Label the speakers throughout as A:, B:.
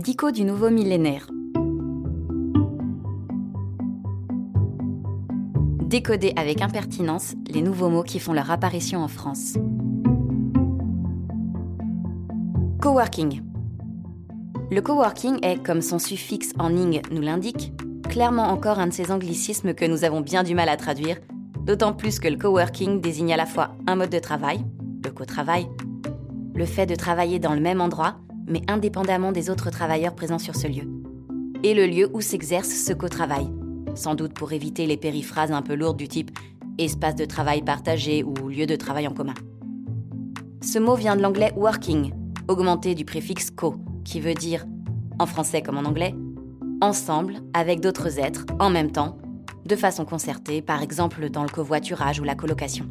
A: Dico du nouveau millénaire. Décoder avec impertinence les nouveaux mots qui font leur apparition en France. Coworking. Le coworking est, comme son suffixe en ing nous l'indique, clairement encore un de ces anglicismes que nous avons bien du mal à traduire, d'autant plus que le coworking désigne à la fois un mode de travail, le co-travail, le fait de travailler dans le même endroit, mais indépendamment des autres travailleurs présents sur ce lieu, et le lieu où s'exerce ce co-travail, sans doute pour éviter les périphrases un peu lourdes du type espace de travail partagé ou lieu de travail en commun. Ce mot vient de l'anglais working, augmenté du préfixe co, qui veut dire, en français comme en anglais, ensemble avec d'autres êtres, en même temps, de façon concertée, par exemple dans le covoiturage ou la colocation.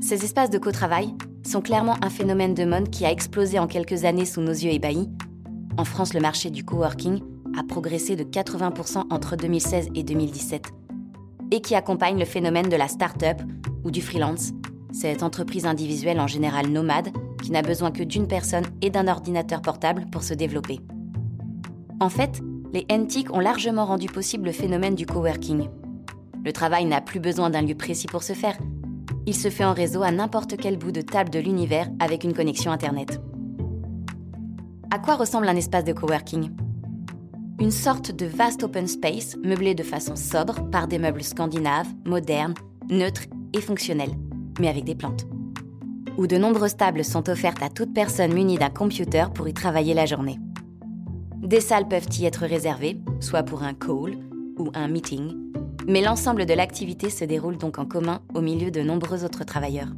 A: Ces espaces de co-travail sont clairement un phénomène de mode qui a explosé en quelques années sous nos yeux ébahis. En France, le marché du coworking a progressé de 80% entre 2016 et 2017 et qui accompagne le phénomène de la start-up ou du freelance, cette entreprise individuelle en général nomade qui n'a besoin que d'une personne et d'un ordinateur portable pour se développer. En fait, les NTIC ont largement rendu possible le phénomène du coworking. Le travail n'a plus besoin d'un lieu précis pour se faire, il se fait en réseau à n'importe quel bout de table de l'univers avec une connexion Internet. À quoi ressemble un espace de coworking? Une sorte de vaste open space meublé de façon sobre par des meubles scandinaves, modernes, neutres et fonctionnels, mais avec des plantes. Où de nombreuses tables sont offertes à toute personne munie d'un computer pour y travailler la journée. Des salles peuvent y être réservées, soit pour un call ou un meeting, mais l'ensemble de l'activité se déroule donc en commun au milieu de nombreux autres travailleurs.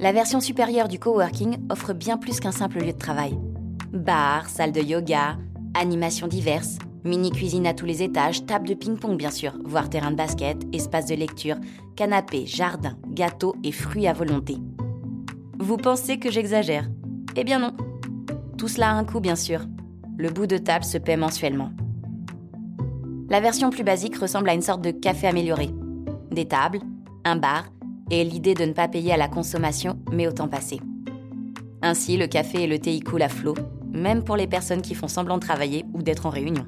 A: La version supérieure du coworking offre bien plus qu'un simple lieu de travail. Bar, salle de yoga, animations diverses, mini-cuisine à tous les étages, table de ping-pong bien sûr, voire terrain de basket, espace de lecture, canapé, jardin, gâteaux et fruits à volonté. Vous pensez que j'exagère? Eh bien non. Tout cela a un coût bien sûr. Le bout de table se paie mensuellement. La version plus basique ressemble à une sorte de café amélioré. Des tables, un bar et l'idée de ne pas payer à la consommation mais au temps passé. Ainsi, le café et le thé y coulent à flot, même pour les personnes qui font semblant de travailler ou d'être en réunion.